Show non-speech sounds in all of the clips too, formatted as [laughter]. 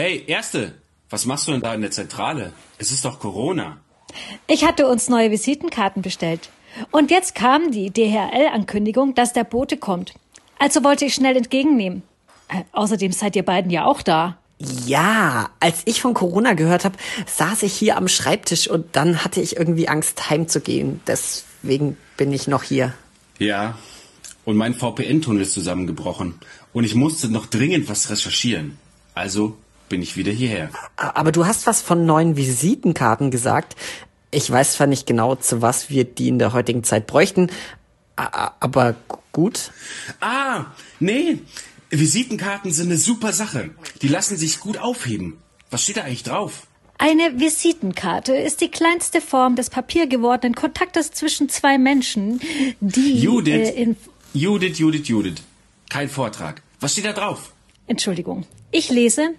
Hey, Erste, was machst du denn da in der Zentrale? Es ist doch Corona. Ich hatte uns neue Visitenkarten bestellt. Und jetzt kam die DHL-Ankündigung, dass der Bote kommt. Also wollte ich schnell entgegennehmen. Äh, außerdem seid ihr beiden ja auch da. Ja, als ich von Corona gehört habe, saß ich hier am Schreibtisch und dann hatte ich irgendwie Angst, heimzugehen. Deswegen bin ich noch hier. Ja, und mein VPN-Tunnel ist zusammengebrochen. Und ich musste noch dringend was recherchieren. Also bin ich wieder hierher. Aber du hast was von neuen Visitenkarten gesagt. Ich weiß zwar nicht genau, zu was wir die in der heutigen Zeit bräuchten, aber gut. Ah, nee. Visitenkarten sind eine super Sache. Die lassen sich gut aufheben. Was steht da eigentlich drauf? Eine Visitenkarte ist die kleinste Form des papiergewordenen Kontaktes zwischen zwei Menschen, die Judith, äh, in Judith, Judith, Judith. Kein Vortrag. Was steht da drauf? Entschuldigung. Ich lese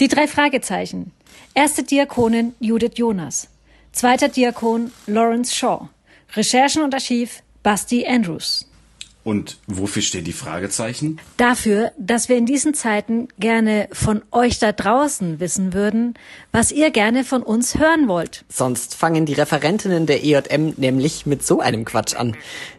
die drei Fragezeichen. Erste Diakonin Judith Jonas. Zweiter Diakon Lawrence Shaw. Recherchen und Archiv Basti Andrews. Und wofür steht die Fragezeichen? Dafür, dass wir in diesen Zeiten gerne von euch da draußen wissen würden, was ihr gerne von uns hören wollt. Sonst fangen die Referentinnen der EJM nämlich mit so einem Quatsch an,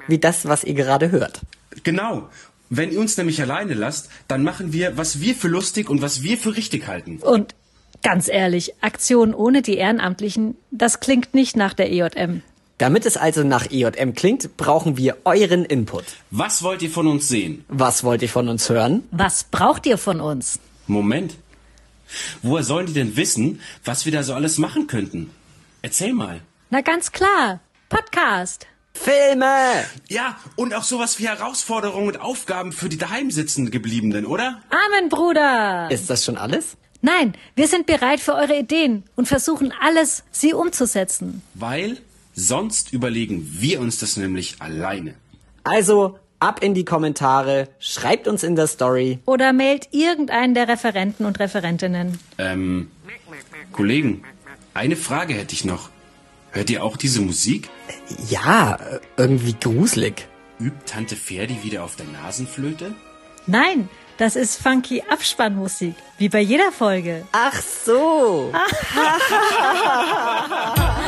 wie das, was ihr gerade hört. Genau. Wenn ihr uns nämlich alleine lasst, dann machen wir, was wir für lustig und was wir für richtig halten. Und ganz ehrlich, Aktion ohne die Ehrenamtlichen, das klingt nicht nach der EJM. Damit es also nach EJM klingt, brauchen wir euren Input. Was wollt ihr von uns sehen? Was wollt ihr von uns hören? Was braucht ihr von uns? Moment. Woher sollen die denn wissen, was wir da so alles machen könnten? Erzähl mal. Na ganz klar. Podcast. Filme! Ja, und auch sowas wie Herausforderungen und Aufgaben für die daheimsitzenden Gebliebenen, oder? Amen, Bruder. Ist das schon alles? Nein, wir sind bereit für eure Ideen und versuchen alles, sie umzusetzen. Weil sonst überlegen wir uns das nämlich alleine. Also ab in die Kommentare, schreibt uns in der Story. Oder mailt irgendeinen der Referenten und Referentinnen. Ähm, Kollegen, eine Frage hätte ich noch. Hört ihr auch diese Musik? Ja, irgendwie gruselig. Übt Tante Ferdi wieder auf der Nasenflöte? Nein, das ist funky Abspannmusik, wie bei jeder Folge. Ach so. [laughs]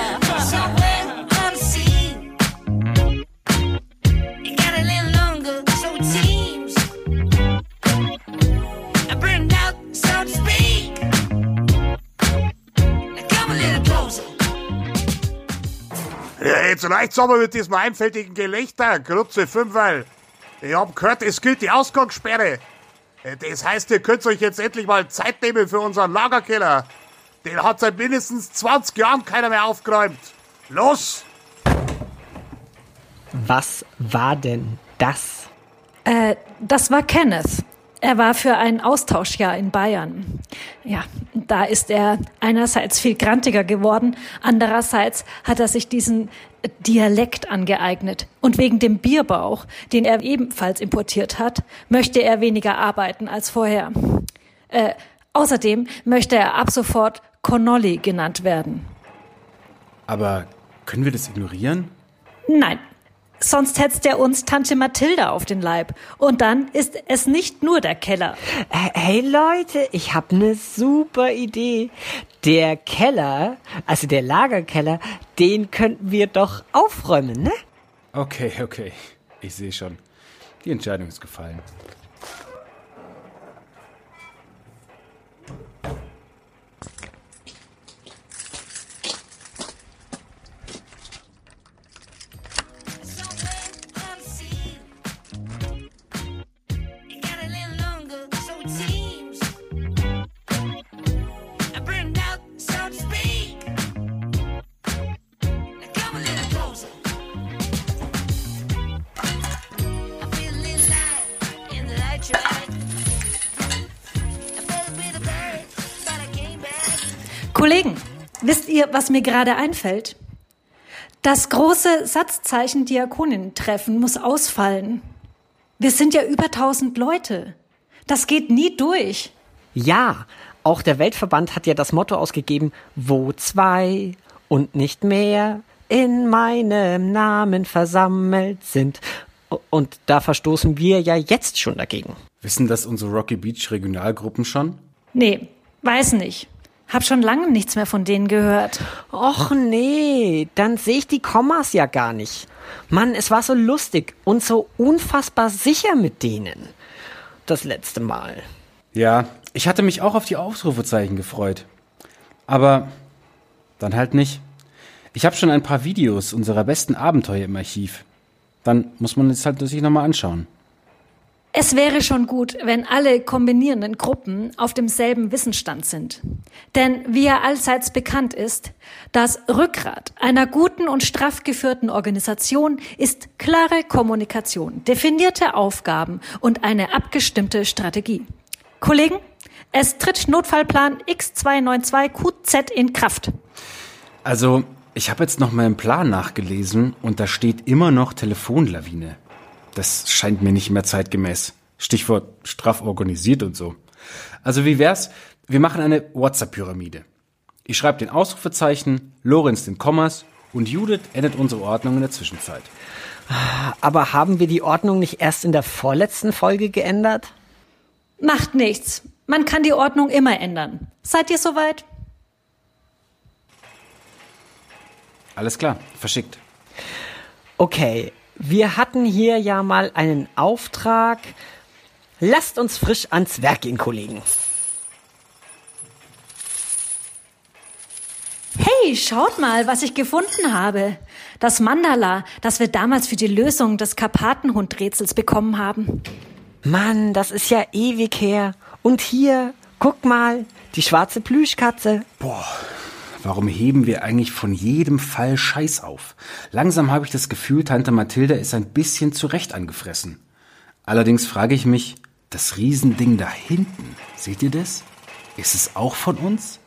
Ja, jetzt reicht's aber mit diesem einfältigen Gelächter. Grütze fünfmal. Ich hab gehört, es gilt die Ausgangssperre. Äh, Das heißt, ihr könnt euch jetzt endlich mal Zeit nehmen für unseren Lagerkeller. Den hat seit mindestens 20 Jahren keiner mehr aufgeräumt. Los! Was war denn das? Äh, das war Kenneth. Er war für ein Austauschjahr in Bayern. Ja, da ist er einerseits viel grantiger geworden, andererseits hat er sich diesen Dialekt angeeignet. Und wegen dem Bierbauch, den er ebenfalls importiert hat, möchte er weniger arbeiten als vorher. Äh, außerdem möchte er ab sofort Connolly genannt werden. Aber können wir das ignorieren? Nein. Sonst hetzt er uns Tante Mathilda auf den Leib. Und dann ist es nicht nur der Keller. Äh, Hey Leute, ich habe eine super Idee. Der Keller, also der Lagerkeller, den könnten wir doch aufräumen, ne? Okay, okay. Ich sehe schon. Die Entscheidung ist gefallen. Kollegen, wisst ihr, was mir gerade einfällt? Das große Satzzeichen Diakoninnen-Treffen muss ausfallen. Wir sind ja über 1000 Leute. Das geht nie durch. Ja, auch der Weltverband hat ja das Motto ausgegeben, wo zwei und nicht mehr in meinem Namen versammelt sind. Und da verstoßen wir ja jetzt schon dagegen. Wissen das unsere Rocky Beach Regionalgruppen schon? Nee, Weiß nicht. Hab schon lange nichts mehr von denen gehört. Och nee, dann sehe ich die Kommas ja gar nicht. Mann, es war so lustig und so unfassbar sicher mit denen. Das letzte Mal. Ja, ich hatte mich auch auf die Ausrufezeichen gefreut. Aber dann halt nicht. Ich habe schon ein paar Videos unserer besten Abenteuer im Archiv. Dann muss man es halt sich nochmal anschauen. Es wäre schon gut, wenn alle kombinierenden Gruppen auf demselben Wissensstand sind. Denn wie ja allseits bekannt ist, das Rückgrat einer guten und straff geführten Organisation ist klare Kommunikation, definierte Aufgaben und eine abgestimmte Strategie. Kollegen, es tritt Notfallplan X292QZ in Kraft. Also, ich habe jetzt noch meinen Plan nachgelesen und da steht immer noch Telefonlawine. Das scheint mir nicht mehr zeitgemäß. Stichwort straff organisiert und so. Also wie wär's? Wir machen eine WhatsApp-Pyramide. Ich schreibe den Ausrufezeichen, Lorenz den Kommas und Judith endet unsere Ordnung in der Zwischenzeit. Aber haben wir die Ordnung nicht erst in der vorletzten Folge geändert? Macht nichts. Man kann die Ordnung immer ändern. Seid ihr soweit? Alles klar, verschickt. Okay, wir hatten hier ja mal einen Auftrag. Lasst uns frisch ans Werk gehen, Kollegen. Hey, schaut mal, was ich gefunden habe. Das Mandala, das wir damals für die Lösung des Karpatenhund-Rätsels bekommen haben. Mann, das ist ja ewig her. Und hier, guck mal, die schwarze Plüschkatze. Warum heben wir eigentlich von jedem Fall Scheiß auf? Langsam habe ich das Gefühl, Tante Mathilda ist ein bisschen zu Recht angefressen. Allerdings frage ich mich, das Riesending da hinten, seht ihr das? Ist es auch von uns?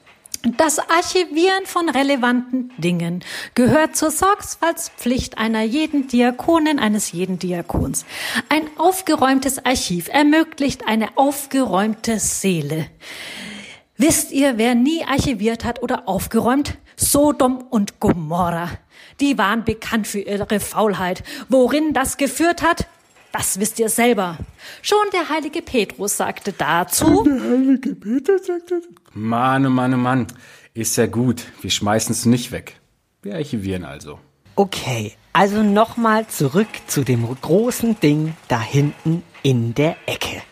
Das Archivieren von relevanten Dingen gehört zur Sorgfaltspflicht einer jeden Diakonin, eines jeden Diakons. Ein aufgeräumtes Archiv ermöglicht eine aufgeräumte Seele. Wisst ihr, wer nie archiviert hat oder aufgeräumt? Sodom und Gomorra. Die waren bekannt für ihre Faulheit. Worin das geführt hat? Das wisst ihr selber. Schon der heilige Petrus sagte dazu, [laughs] Mann, oh Mann, oh Mann. Ist ja gut. Wir schmeißen es nicht weg. Wir archivieren also. Okay, also nochmal zurück zu dem großen Ding da hinten in der Ecke.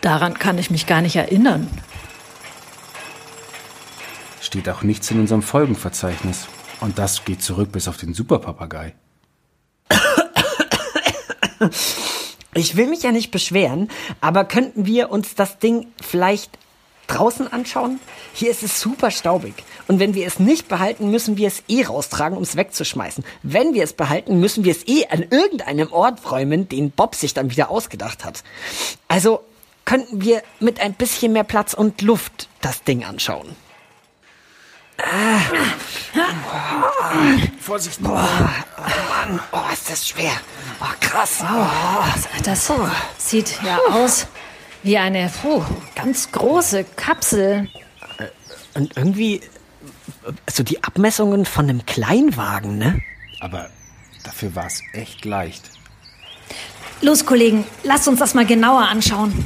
Daran kann ich mich gar nicht erinnern. Steht auch nichts in unserem Folgenverzeichnis. Und das geht zurück bis auf den Superpapagei. Ich will mich ja nicht beschweren, aber könnten wir uns das Ding vielleicht draußen anschauen? Hier ist es super staubig. Und wenn wir es nicht behalten, müssen wir es eh raustragen, um es wegzuschmeißen. Wenn wir es behalten, müssen wir es eh an irgendeinem Ort räumen, den Bob sich dann wieder ausgedacht hat. Also könnten wir mit ein bisschen mehr Platz und Luft das Ding anschauen. Vorsicht! Mann, oh, ist das schwer. Oh, krass. Das sieht ja aus wie eine puh, ganz große Kapsel. Und irgendwie so die Abmessungen von einem Kleinwagen, ne? Aber dafür war es echt leicht. Los, Kollegen, lasst uns das mal genauer anschauen.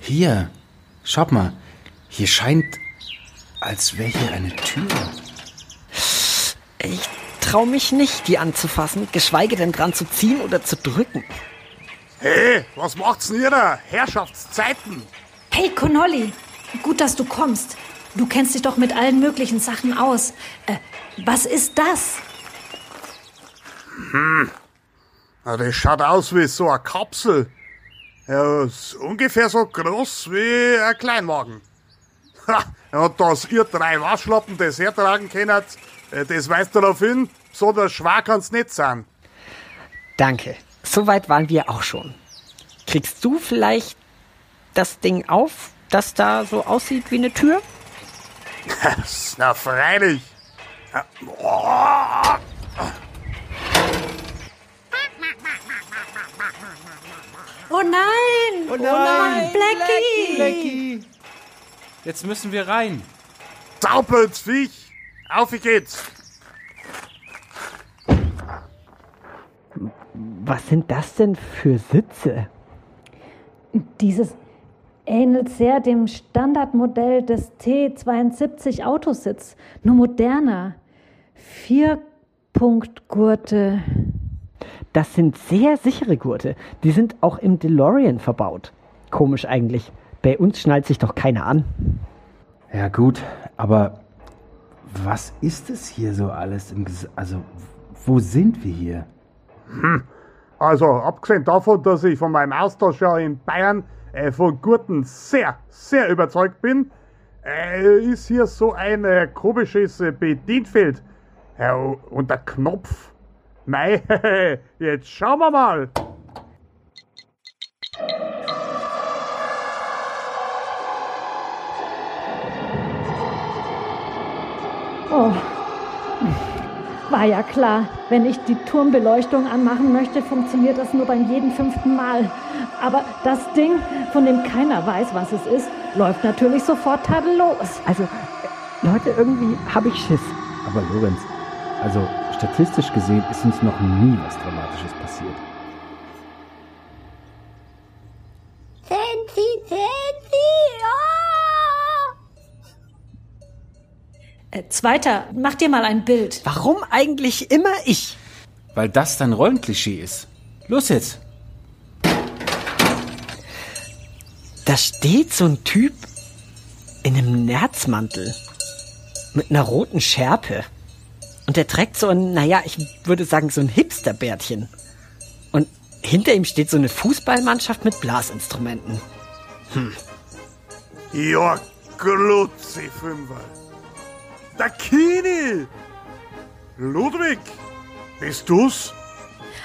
Hier, schaut mal. Hier scheint, als wäre hier eine Tür. Ich trau mich nicht, die anzufassen, geschweige denn dran zu ziehen oder zu drücken. Hey, was macht's denn ihr da? Herrschaftszeiten. Hey, Connolly, gut, dass du kommst. Du kennst dich doch mit allen möglichen Sachen aus. Äh, was ist das? Na, das schaut aus wie so eine Kapsel. Ja, ist ungefähr so groß wie ein Kleinwagen. Ha, und dass ihr drei Waschlappen das hertragen könnt, äh, das weist darauf hin, besonders schwer kann's nicht sein. Danke. Soweit waren wir auch schon. Kriegst du vielleicht das Ding auf, das da so aussieht wie eine Tür? Na, freilich. Ja, boah. Oh nein! Oh nein! Blackie! Blackie! Jetzt müssen wir rein. Saublöds Viech. Auf geht's. Was sind das denn für Sitze? Dieses ähnelt sehr dem Standardmodell des T72 Autositz, nur moderner. Vierpunktgurte. Das sind sehr sichere Gurte. Die sind auch im DeLorean verbaut. Komisch eigentlich. Bei uns schnallt sich doch keiner an. Ja gut, aber was ist es hier so alles? Also wo sind wir hier? Also, abgesehen davon, dass ich von meinem Austausch ja in Bayern äh, von Gurten sehr, sehr überzeugt bin, äh, ist hier so ein äh, komisches äh, Bedienfeld. Und der Knopf. Mei, [laughs] jetzt schauen wir mal. Oh. War ja klar, wenn ich die Turmbeleuchtung anmachen möchte, funktioniert das nur beim jeden fünften Mal. Aber das Ding, von dem keiner weiß, was es ist, läuft natürlich sofort tadellos. Also, Leute, irgendwie habe ich Schiss. Aber Lorenz, also statistisch gesehen ist uns noch nie was Dramatisches passiert. Zweiter, mach dir mal ein Bild. Warum eigentlich immer ich? Weil das dein Rollenklischee ist. Los jetzt. Da steht so ein Typ in einem Nerzmantel mit einer roten Schärpe. Und der trägt so ein, naja, ich würde sagen, so ein Hipsterbärtchen. Und hinter ihm steht so eine Fußballmannschaft mit Blasinstrumenten. Ja, Glutzi Fünfer. Der Kini! Ludwig, bist du's?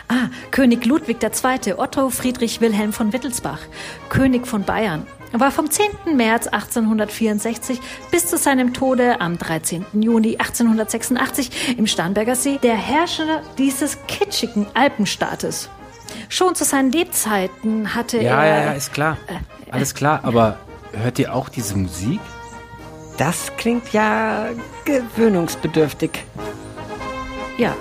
Ah, König Ludwig II. Otto Friedrich Wilhelm von Wittelsbach, König von Bayern, war vom 10. März 1864 bis zu seinem Tode am 13. Juni 1886 im Starnberger See der Herrscher dieses kitschigen Alpenstaates. Schon zu seinen Lebzeiten hatte Ja, er... ja, ja, ist klar. Alles klar, aber hört ihr auch diese Musik? Das klingt ja gewöhnungsbedürftig. Ja,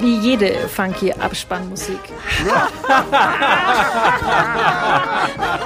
wie jede funky Abspannmusik. [laughs] [laughs]